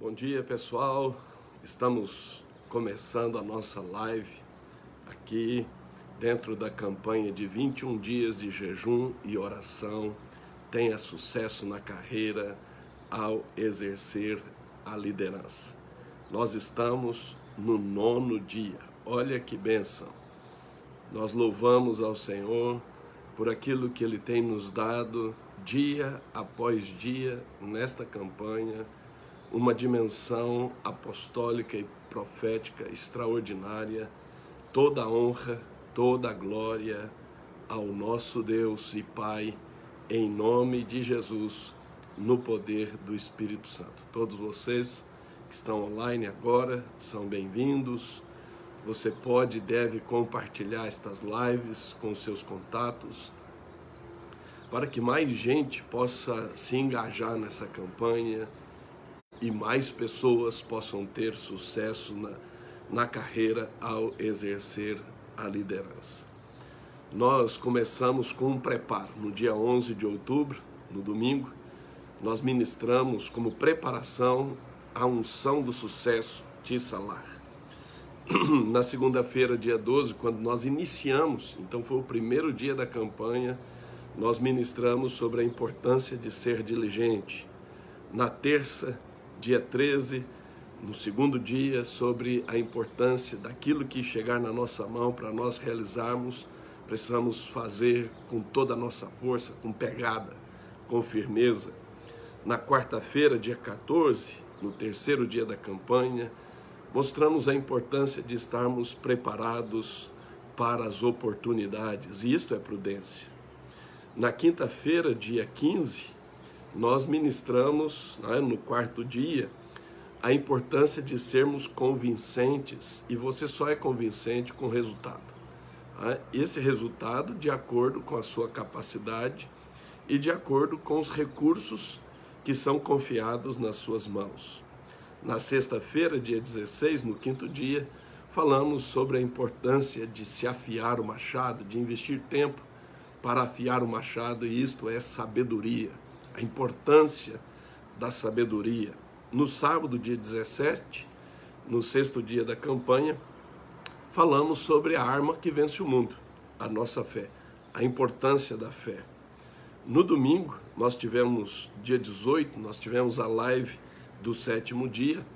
Bom dia, pessoal. Estamos começando a nossa live aqui dentro da campanha de 21 dias de jejum e oração. Tenha sucesso na carreira ao exercer a liderança. Nós estamos no nono dia. Olha que bênção. Nós louvamos ao Senhor por aquilo que Ele tem nos dado dia após dia nesta campanha uma dimensão apostólica e profética extraordinária, toda a honra, toda a glória ao nosso Deus e Pai, em nome de Jesus, no poder do Espírito Santo. Todos vocês que estão online agora são bem-vindos. Você pode e deve compartilhar estas lives com seus contatos para que mais gente possa se engajar nessa campanha e mais pessoas possam ter sucesso na, na carreira ao exercer a liderança. Nós começamos com um preparo. No dia 11 de outubro, no domingo, nós ministramos como preparação a unção do sucesso de Salar. Na segunda-feira, dia 12, quando nós iniciamos, então foi o primeiro dia da campanha, nós ministramos sobre a importância de ser diligente. Na terça, dia 13, no segundo dia, sobre a importância daquilo que chegar na nossa mão para nós realizarmos, precisamos fazer com toda a nossa força, com pegada, com firmeza. Na quarta-feira, dia 14, no terceiro dia da campanha, mostramos a importância de estarmos preparados para as oportunidades, e isto é prudência. Na quinta-feira, dia 15, nós ministramos né, no quarto dia a importância de sermos convincentes e você só é convincente com resultado. Né? Esse resultado de acordo com a sua capacidade e de acordo com os recursos que são confiados nas suas mãos. Na sexta-feira, dia 16, no quinto dia, falamos sobre a importância de se afiar o machado, de investir tempo para afiar o machado, e isto é sabedoria a importância da sabedoria. No sábado, dia 17, no sexto dia da campanha, falamos sobre a arma que vence o mundo, a nossa fé, a importância da fé. No domingo, nós tivemos, dia 18, nós tivemos a live do sétimo dia,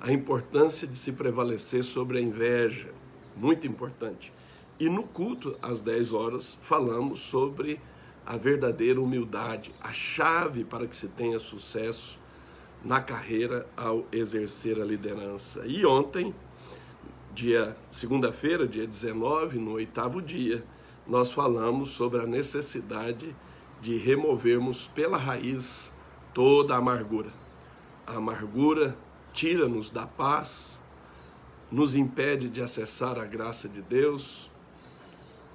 a importância de se prevalecer sobre a inveja, muito importante. E no culto, às 10 horas, falamos sobre a verdadeira humildade, a chave para que se tenha sucesso na carreira ao exercer a liderança. E ontem, dia segunda-feira, dia 19, no oitavo dia, nós falamos sobre a necessidade de removermos pela raiz toda a amargura. A amargura tira-nos da paz, nos impede de acessar a graça de Deus,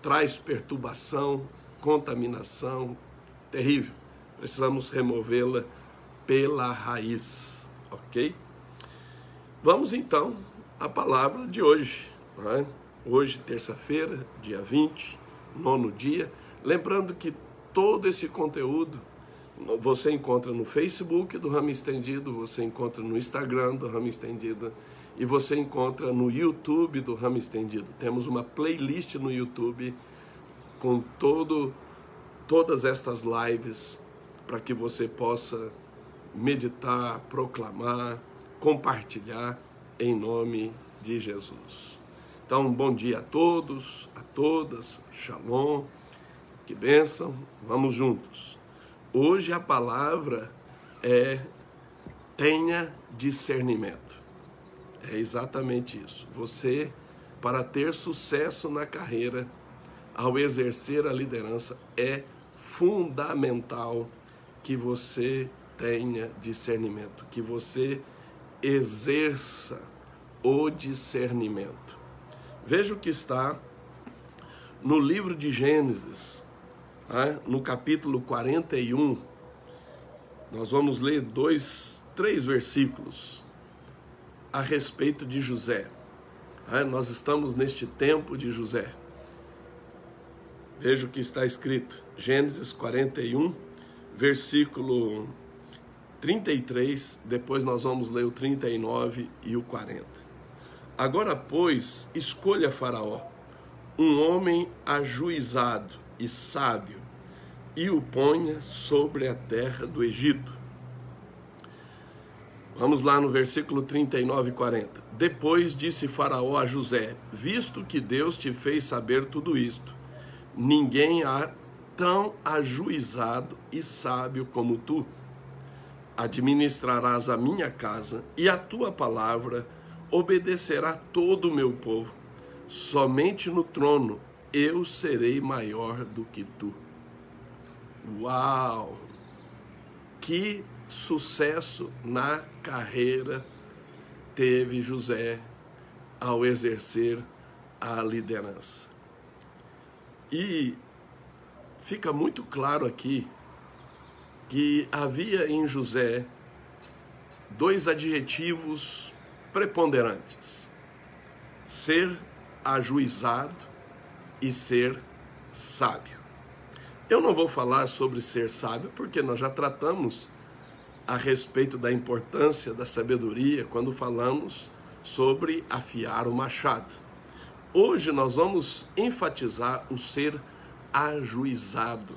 traz perturbação, contaminação terrível. Precisamos removê-la pela raiz, ok? Vamos então à palavra de hoje. É? Hoje, terça-feira, dia 20, nono dia. Lembrando que todo esse conteúdo você encontra no Facebook do Ramo Estendido, você encontra no Instagram do Ramo Estendido e você encontra no YouTube do Ramo Estendido. Temos uma playlist no YouTube com todo, todas estas lives para que você possa meditar, proclamar, compartilhar em nome de Jesus. Então, bom dia a todos, a todas, shalom, que bênção, vamos juntos. Hoje a palavra é tenha discernimento. É exatamente isso. Você, para ter sucesso na carreira, ao exercer a liderança, é fundamental que você tenha discernimento, que você exerça o discernimento. Veja o que está no livro de Gênesis, né? no capítulo 41. Nós vamos ler dois, três versículos a respeito de José. Né? Nós estamos neste tempo de José. Veja o que está escrito, Gênesis 41, versículo 33, depois nós vamos ler o 39 e o 40. Agora, pois, escolha Faraó, um homem ajuizado e sábio, e o ponha sobre a terra do Egito. Vamos lá no versículo 39 e 40. Depois disse Faraó a José: Visto que Deus te fez saber tudo isto, ninguém há tão ajuizado e sábio como tu. Administrarás a minha casa e a tua palavra obedecerá todo o meu povo. Somente no trono eu serei maior do que tu. Uau! Que sucesso na carreira teve José ao exercer a liderança. E fica muito claro aqui que havia em José dois adjetivos preponderantes: ser ajuizado e ser sábio. Eu não vou falar sobre ser sábio porque nós já tratamos a respeito da importância da sabedoria quando falamos sobre afiar o machado. Hoje nós vamos enfatizar o ser ajuizado.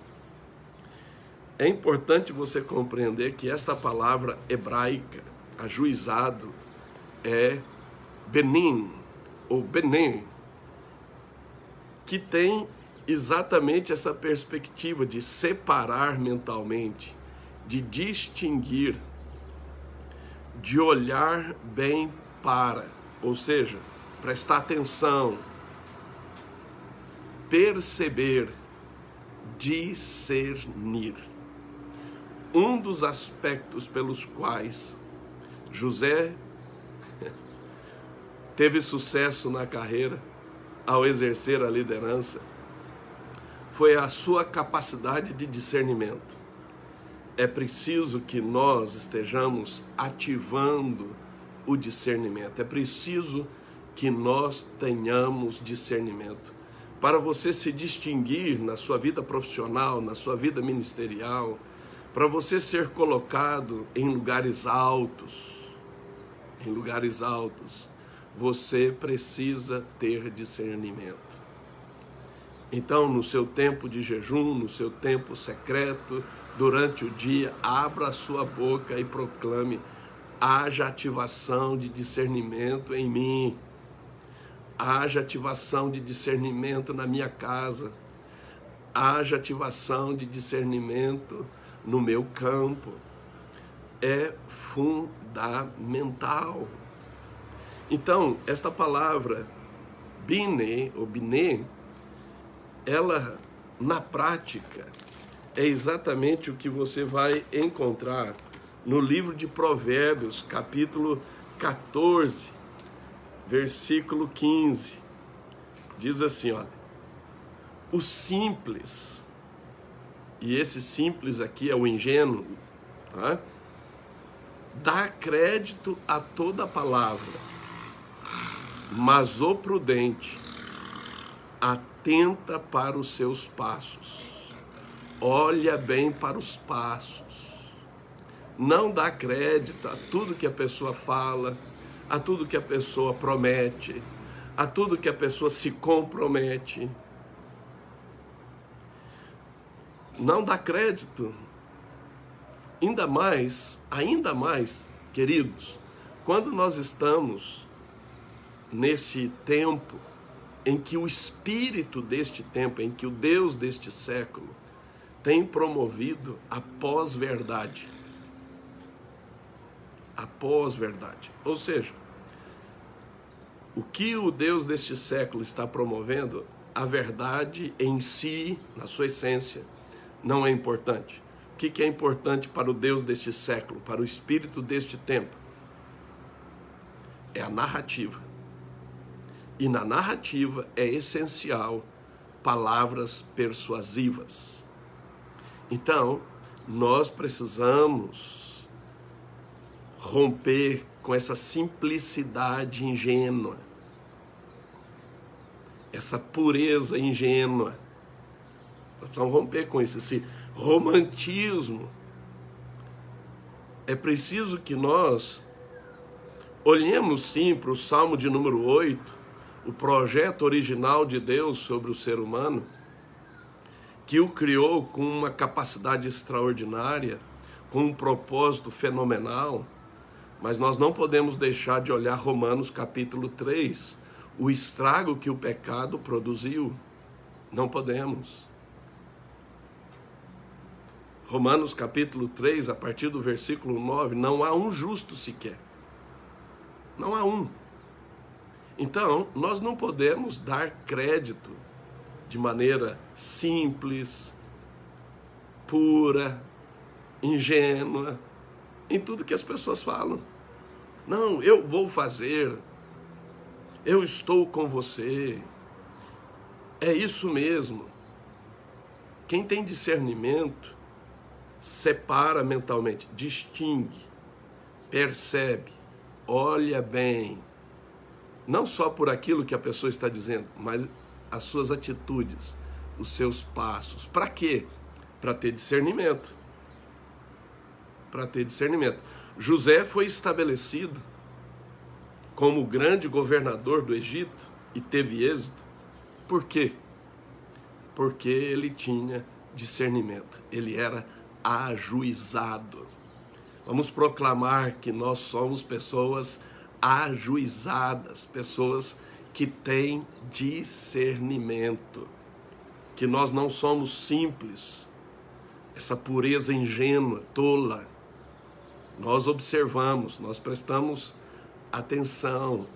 É importante você compreender que esta palavra hebraica, ajuizado, é benin ou benem, que tem exatamente essa perspectiva de separar mentalmente, de distinguir, de olhar bem para, ou seja, prestar atenção, perceber, discernir. Um dos aspectos pelos quais José teve sucesso na carreira ao exercer a liderança foi a sua capacidade de discernimento. É preciso que nós estejamos ativando o discernimento. É preciso que nós tenhamos discernimento. Para você se distinguir na sua vida profissional, na sua vida ministerial, para você ser colocado em lugares altos, em lugares altos, você precisa ter discernimento. Então, no seu tempo de jejum, no seu tempo secreto, durante o dia, abra a sua boca e proclame: haja ativação de discernimento em mim, haja ativação de discernimento na minha casa, haja ativação de discernimento no meu campo. É fundamental. Então, esta palavra, bine, ou bine, ela na prática é exatamente o que você vai encontrar no livro de Provérbios, capítulo 14, versículo 15. Diz assim, olha: O simples, e esse simples aqui é o ingênuo, tá? Dá crédito a toda palavra, mas o prudente atenta para os seus passos. Olha bem para os passos. Não dá crédito a tudo que a pessoa fala, a tudo que a pessoa promete, a tudo que a pessoa se compromete. Não dá crédito. Ainda mais, ainda mais, queridos, quando nós estamos nesse tempo em que o espírito deste tempo, em que o Deus deste século tem promovido a pós-verdade. A pós-verdade. Ou seja, o que o Deus deste século está promovendo, a verdade em si, na sua essência, não é importante. O que é importante para o Deus deste século, para o espírito deste tempo? É a narrativa e na narrativa é essencial palavras persuasivas. Então, nós precisamos romper com essa simplicidade ingênua, essa pureza ingênua. Nós precisamos romper com isso, esse romantismo é preciso que nós olhemos sim para o Salmo de número 8, o projeto original de Deus sobre o ser humano, que o criou com uma capacidade extraordinária, com um propósito fenomenal, mas nós não podemos deixar de olhar Romanos capítulo 3, o estrago que o pecado produziu. Não podemos. Romanos capítulo 3, a partir do versículo 9, não há um justo sequer. Não há um. Então, nós não podemos dar crédito de maneira simples, pura, ingênua, em tudo que as pessoas falam. Não, eu vou fazer, eu estou com você. É isso mesmo. Quem tem discernimento separa mentalmente, distingue, percebe, olha bem, não só por aquilo que a pessoa está dizendo, mas as suas atitudes, os seus passos. Para quê? Para ter discernimento. Para ter discernimento. José foi estabelecido como grande governador do Egito e teve êxito. Por quê? Porque ele tinha discernimento. Ele era ajuizado. Vamos proclamar que nós somos pessoas ajuizadas, pessoas que têm discernimento, que nós não somos simples, essa pureza ingênua, tola. Nós observamos, nós prestamos atenção.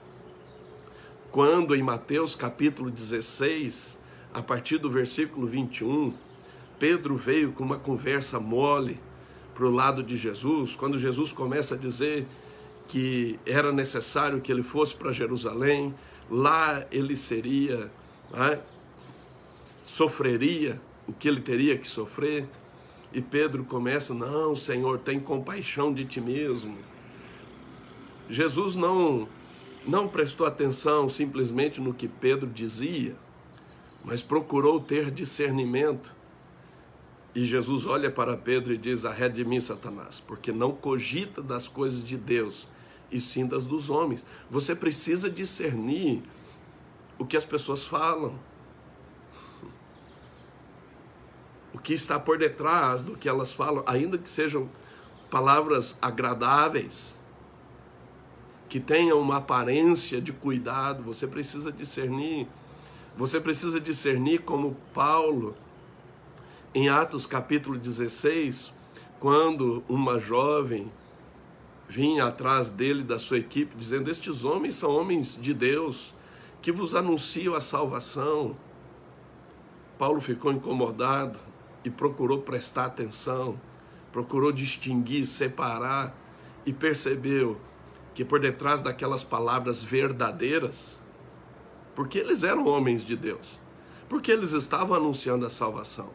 Quando em Mateus capítulo 16, a partir do versículo 21, Pedro veio com uma conversa mole para o lado de Jesus, quando Jesus começa a dizer que era necessário que ele fosse para Jerusalém, lá ele seria, né, sofreria o que ele teria que sofrer. E Pedro começa: Não, Senhor, tem compaixão de ti mesmo. Jesus não, não prestou atenção simplesmente no que Pedro dizia, mas procurou ter discernimento e Jesus olha para Pedro e diz: Arrede de mim, Satanás, porque não cogita das coisas de Deus, e sim das dos homens. Você precisa discernir o que as pessoas falam, o que está por detrás do que elas falam, ainda que sejam palavras agradáveis, que tenham uma aparência de cuidado, você precisa discernir. Você precisa discernir como Paulo em Atos capítulo 16, quando uma jovem vinha atrás dele, da sua equipe, dizendo: Estes homens são homens de Deus, que vos anunciam a salvação. Paulo ficou incomodado e procurou prestar atenção, procurou distinguir, separar e percebeu que por detrás daquelas palavras verdadeiras, porque eles eram homens de Deus, porque eles estavam anunciando a salvação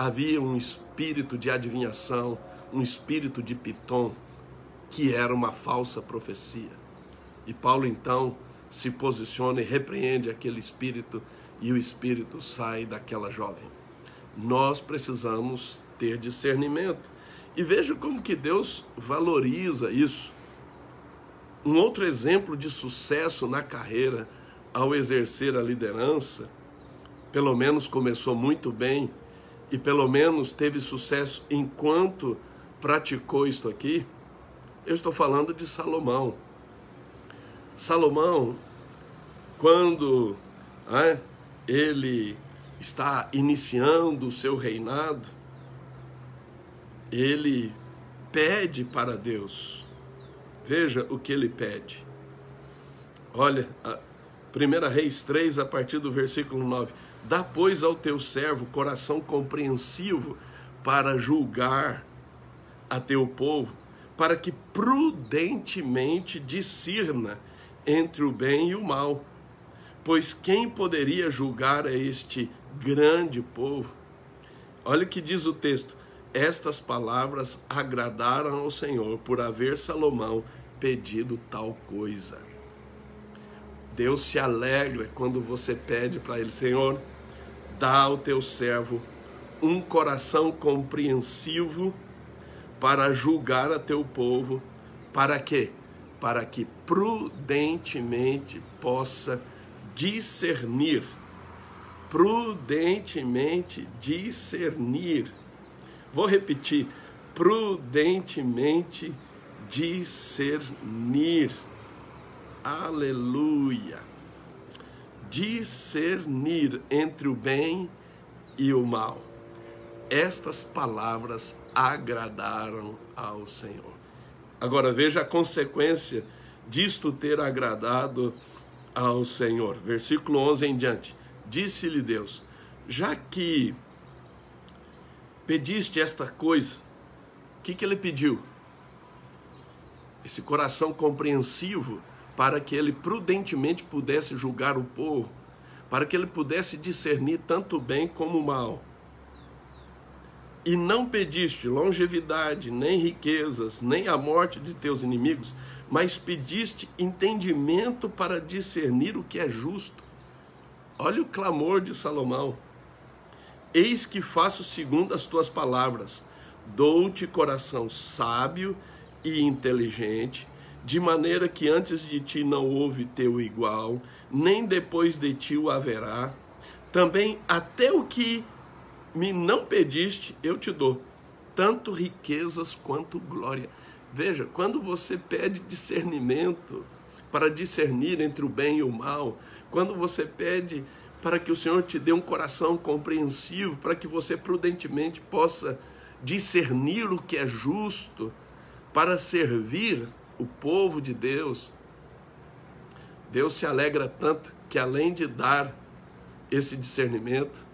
havia um espírito de adivinhação, um espírito de Pitom, que era uma falsa profecia. E Paulo então se posiciona e repreende aquele espírito, e o espírito sai daquela jovem. Nós precisamos ter discernimento. E veja como que Deus valoriza isso. Um outro exemplo de sucesso na carreira ao exercer a liderança, pelo menos começou muito bem e pelo menos teve sucesso enquanto praticou isto aqui, eu estou falando de Salomão. Salomão, quando é, ele está iniciando o seu reinado, ele pede para Deus. Veja o que ele pede. Olha, 1 Reis 3, a partir do versículo 9 Dá, pois, ao teu servo coração compreensivo para julgar a teu povo, para que prudentemente discirna entre o bem e o mal. Pois quem poderia julgar a este grande povo? Olha o que diz o texto: Estas palavras agradaram ao Senhor por haver Salomão pedido tal coisa. Deus se alegra quando você pede para Ele, Senhor, dá ao teu servo um coração compreensivo para julgar a teu povo, para quê? Para que prudentemente possa discernir, prudentemente discernir. Vou repetir, prudentemente discernir. Aleluia. Discernir entre o bem e o mal. Estas palavras agradaram ao Senhor. Agora veja a consequência disto ter agradado ao Senhor. Versículo 11 em diante. Disse-lhe Deus: Já que pediste esta coisa, o que, que ele pediu? Esse coração compreensivo para que ele prudentemente pudesse julgar o povo, para que ele pudesse discernir tanto o bem como o mal e não pediste longevidade, nem riquezas, nem a morte de teus inimigos, mas pediste entendimento para discernir o que é justo. Olha o clamor de Salomão. Eis que faço segundo as tuas palavras, dou-te coração sábio e inteligente, de maneira que antes de ti não houve teu igual, nem depois de ti o haverá. Também até o que me não pediste, eu te dou, tanto riquezas quanto glória. Veja, quando você pede discernimento para discernir entre o bem e o mal, quando você pede para que o Senhor te dê um coração compreensivo, para que você prudentemente possa discernir o que é justo, para servir o povo de Deus, Deus se alegra tanto que além de dar esse discernimento,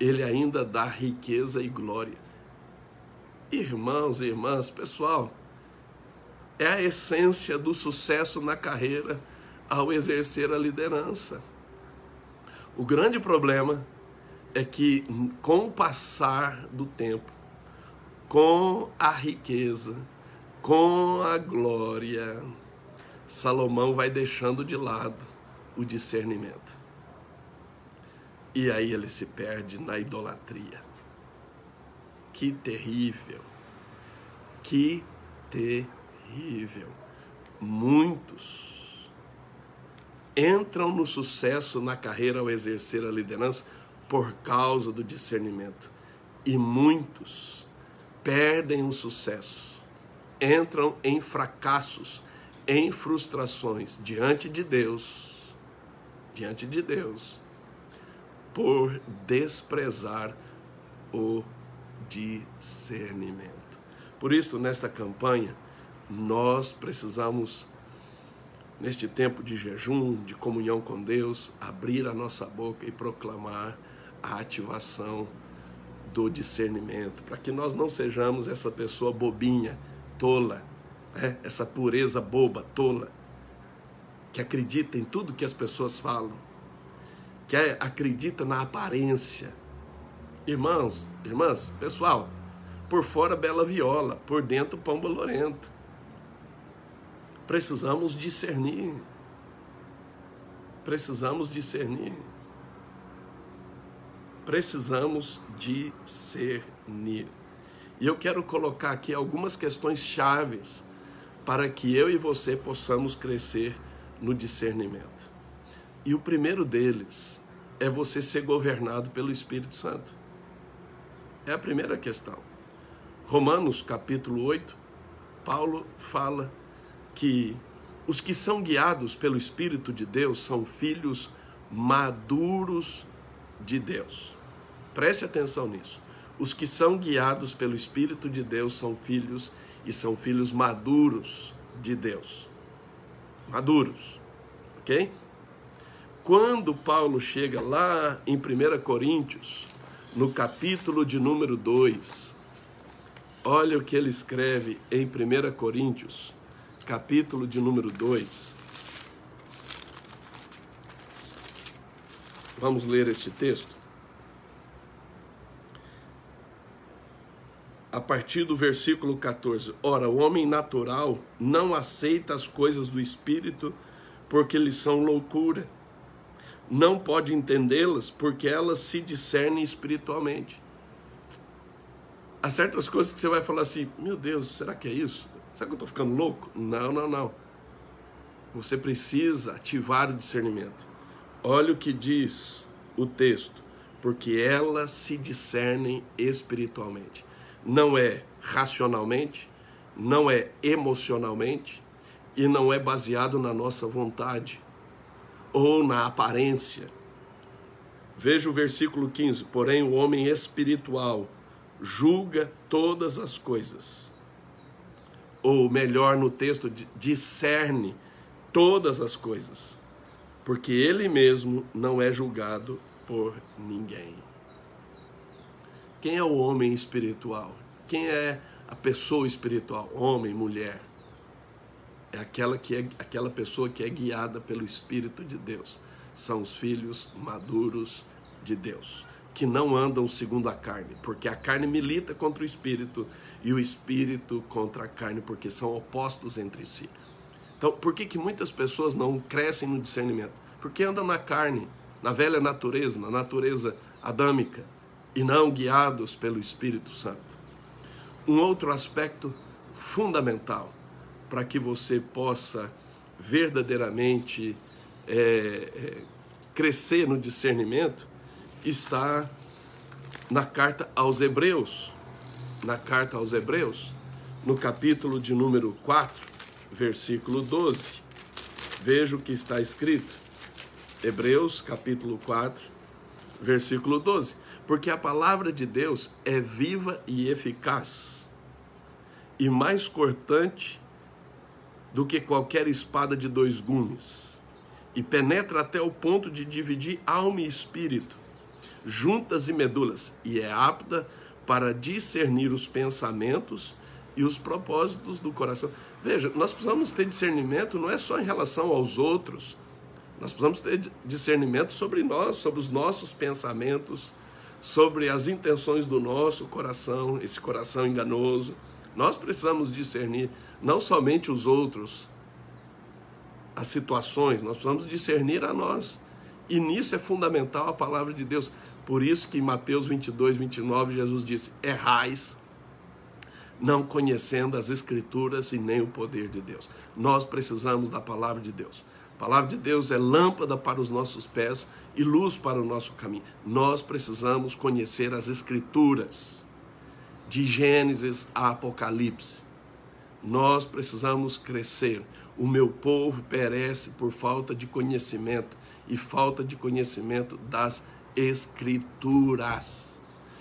ele ainda dá riqueza e glória. Irmãos e irmãs, pessoal, é a essência do sucesso na carreira ao exercer a liderança. O grande problema é que, com o passar do tempo, com a riqueza, com a glória, Salomão vai deixando de lado o discernimento. E aí ele se perde na idolatria. Que terrível. Que terrível. Muitos entram no sucesso na carreira ao exercer a liderança por causa do discernimento. E muitos perdem o sucesso, entram em fracassos, em frustrações diante de Deus. Diante de Deus por desprezar o discernimento. Por isso, nesta campanha, nós precisamos, neste tempo de jejum, de comunhão com Deus, abrir a nossa boca e proclamar a ativação do discernimento, para que nós não sejamos essa pessoa bobinha, tola, né? essa pureza boba, tola, que acredita em tudo que as pessoas falam que acredita na aparência. Irmãos, irmãs, pessoal, por fora bela viola, por dentro pão bolorento. Precisamos discernir. Precisamos discernir. Precisamos discernir. E eu quero colocar aqui algumas questões chaves para que eu e você possamos crescer no discernimento. E o primeiro deles é você ser governado pelo Espírito Santo. É a primeira questão. Romanos capítulo 8, Paulo fala que os que são guiados pelo Espírito de Deus são filhos maduros de Deus. Preste atenção nisso. Os que são guiados pelo Espírito de Deus são filhos e são filhos maduros de Deus. Maduros, ok? Quando Paulo chega lá em 1 Coríntios, no capítulo de número 2, olha o que ele escreve em 1 Coríntios, capítulo de número 2. Vamos ler este texto. A partir do versículo 14: Ora, o homem natural não aceita as coisas do espírito, porque lhes são loucura não pode entendê-las porque elas se discernem espiritualmente. Há certas coisas que você vai falar assim: meu Deus, será que é isso? Será que eu estou ficando louco? Não, não, não. Você precisa ativar o discernimento. Olha o que diz o texto, porque elas se discernem espiritualmente. Não é racionalmente, não é emocionalmente e não é baseado na nossa vontade ou na aparência. Veja o versículo 15: Porém, o homem espiritual julga todas as coisas. Ou melhor, no texto, discerne todas as coisas, porque ele mesmo não é julgado por ninguém. Quem é o homem espiritual? Quem é a pessoa espiritual? Homem, mulher. É aquela que é aquela pessoa que é guiada pelo espírito de Deus. São os filhos maduros de Deus, que não andam segundo a carne, porque a carne milita contra o espírito e o espírito contra a carne, porque são opostos entre si. Então, por que, que muitas pessoas não crescem no discernimento? Porque andam na carne, na velha natureza, na natureza adâmica, e não guiados pelo Espírito Santo. Um outro aspecto fundamental para que você possa verdadeiramente é, é, crescer no discernimento está na carta aos Hebreus. Na carta aos Hebreus, no capítulo de número 4, versículo 12. Veja o que está escrito. Hebreus, capítulo 4, versículo 12. Porque a palavra de Deus é viva e eficaz, e mais cortante do que qualquer espada de dois gumes, e penetra até o ponto de dividir alma e espírito, juntas e medulas, e é apta para discernir os pensamentos e os propósitos do coração. Veja, nós precisamos ter discernimento não é só em relação aos outros, nós precisamos ter discernimento sobre nós, sobre os nossos pensamentos, sobre as intenções do nosso coração, esse coração enganoso. Nós precisamos discernir não somente os outros, as situações, nós precisamos discernir a nós. E nisso é fundamental a palavra de Deus. Por isso que em Mateus 22, 29, Jesus disse: Errais não conhecendo as Escrituras e nem o poder de Deus. Nós precisamos da palavra de Deus. A palavra de Deus é lâmpada para os nossos pés e luz para o nosso caminho. Nós precisamos conhecer as Escrituras, de Gênesis a Apocalipse. Nós precisamos crescer. O meu povo perece por falta de conhecimento e falta de conhecimento das Escrituras.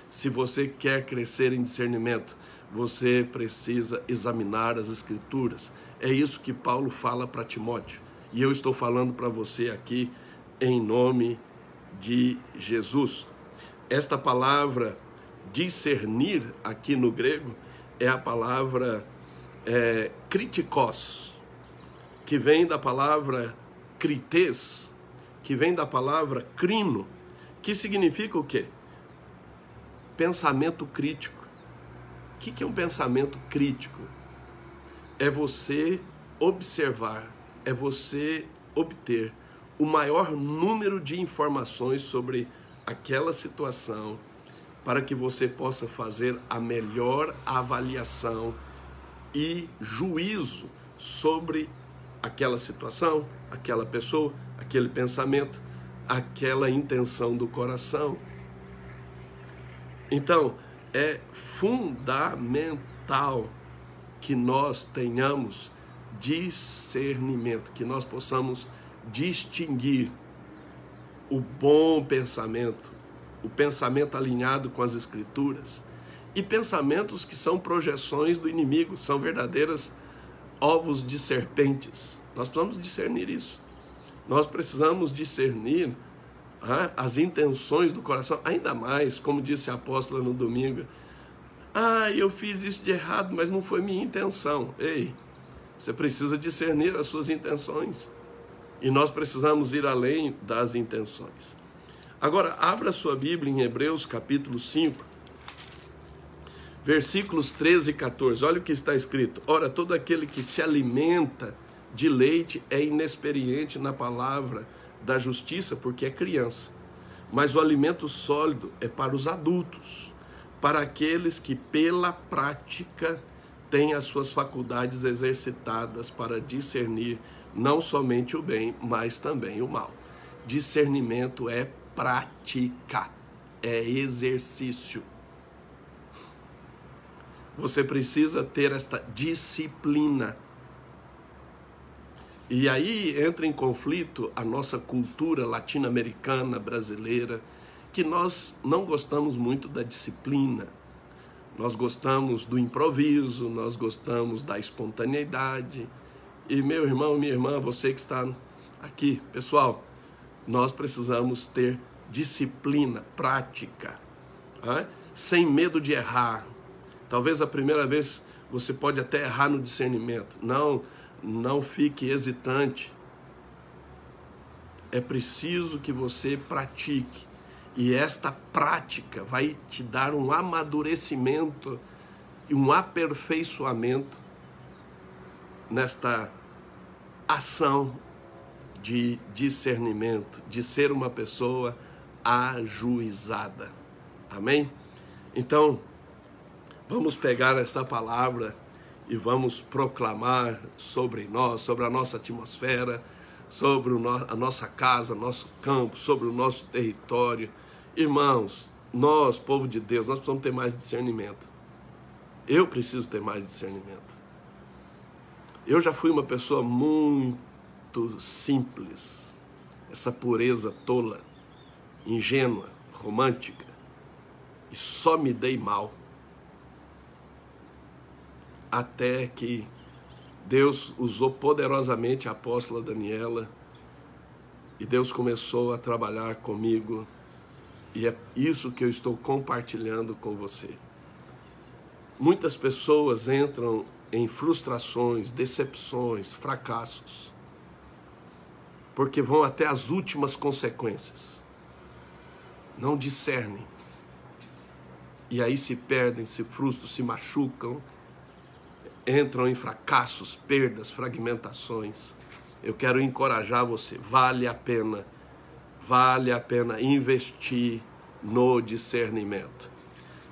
Se você quer crescer em discernimento, você precisa examinar as Escrituras. É isso que Paulo fala para Timóteo. E eu estou falando para você aqui em nome de Jesus. Esta palavra discernir aqui no grego é a palavra é, kritikos, que vem da palavra crites, que vem da palavra crino, que significa o quê? Pensamento crítico que, que é um pensamento crítico? É você observar, é você obter o maior número de informações sobre aquela situação para que você possa fazer a melhor avaliação e juízo sobre aquela situação, aquela pessoa, aquele pensamento, aquela intenção do coração. Então, é fundamental que nós tenhamos discernimento, que nós possamos distinguir o bom pensamento, o pensamento alinhado com as Escrituras e pensamentos que são projeções do inimigo, são verdadeiras ovos de serpentes. Nós precisamos discernir isso. Nós precisamos discernir as intenções do coração, ainda mais, como disse a apóstola no domingo, ah, eu fiz isso de errado, mas não foi minha intenção. Ei, você precisa discernir as suas intenções. E nós precisamos ir além das intenções. Agora, abra sua Bíblia em Hebreus capítulo 5, versículos 13 e 14. Olha o que está escrito. Ora, todo aquele que se alimenta de leite é inexperiente na palavra da justiça porque é criança. Mas o alimento sólido é para os adultos, para aqueles que pela prática têm as suas faculdades exercitadas para discernir não somente o bem, mas também o mal. Discernimento é prática, é exercício. Você precisa ter esta disciplina. E aí entra em conflito a nossa cultura latino-americana, brasileira, que nós não gostamos muito da disciplina. Nós gostamos do improviso, nós gostamos da espontaneidade. E meu irmão, minha irmã, você que está aqui, pessoal, nós precisamos ter disciplina, prática, sem medo de errar. Talvez a primeira vez você pode até errar no discernimento. Não, não fique hesitante. É preciso que você pratique. E esta prática vai te dar um amadurecimento e um aperfeiçoamento nesta ação de discernimento, de ser uma pessoa ajuizada. Amém? Então, vamos pegar esta palavra e vamos proclamar sobre nós, sobre a nossa atmosfera, sobre a nossa casa, nosso campo, sobre o nosso território. Irmãos, nós, povo de Deus, nós precisamos ter mais discernimento. Eu preciso ter mais discernimento. Eu já fui uma pessoa muito simples, essa pureza tola, ingênua, romântica, e só me dei mal. Até que Deus usou poderosamente a apóstola Daniela e Deus começou a trabalhar comigo, e é isso que eu estou compartilhando com você. Muitas pessoas entram em frustrações, decepções, fracassos, porque vão até as últimas consequências. Não discernem. E aí se perdem, se frustram, se machucam, entram em fracassos, perdas, fragmentações. Eu quero encorajar você, vale a pena, vale a pena investir no discernimento.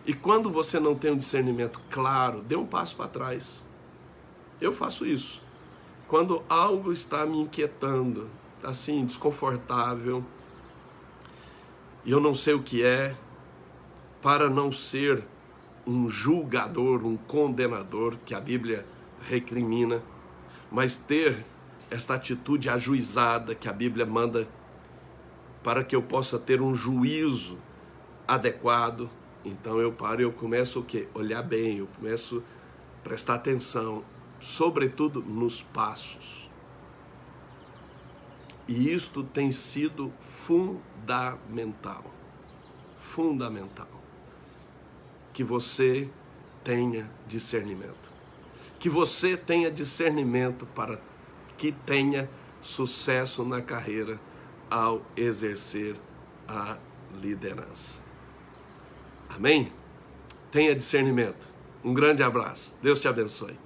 E quando você não tem um discernimento claro, dê um passo para trás. Eu faço isso. Quando algo está me inquietando, assim, desconfortável, e eu não sei o que é, para não ser um julgador, um condenador, que a Bíblia recrimina, mas ter esta atitude ajuizada que a Bíblia manda para que eu possa ter um juízo adequado. Então eu paro e eu começo o quê? Olhar bem, eu começo a prestar atenção, sobretudo nos passos. E isto tem sido fundamental. Fundamental. Que você tenha discernimento. Que você tenha discernimento para que tenha sucesso na carreira ao exercer a liderança. Amém? Tenha discernimento. Um grande abraço. Deus te abençoe.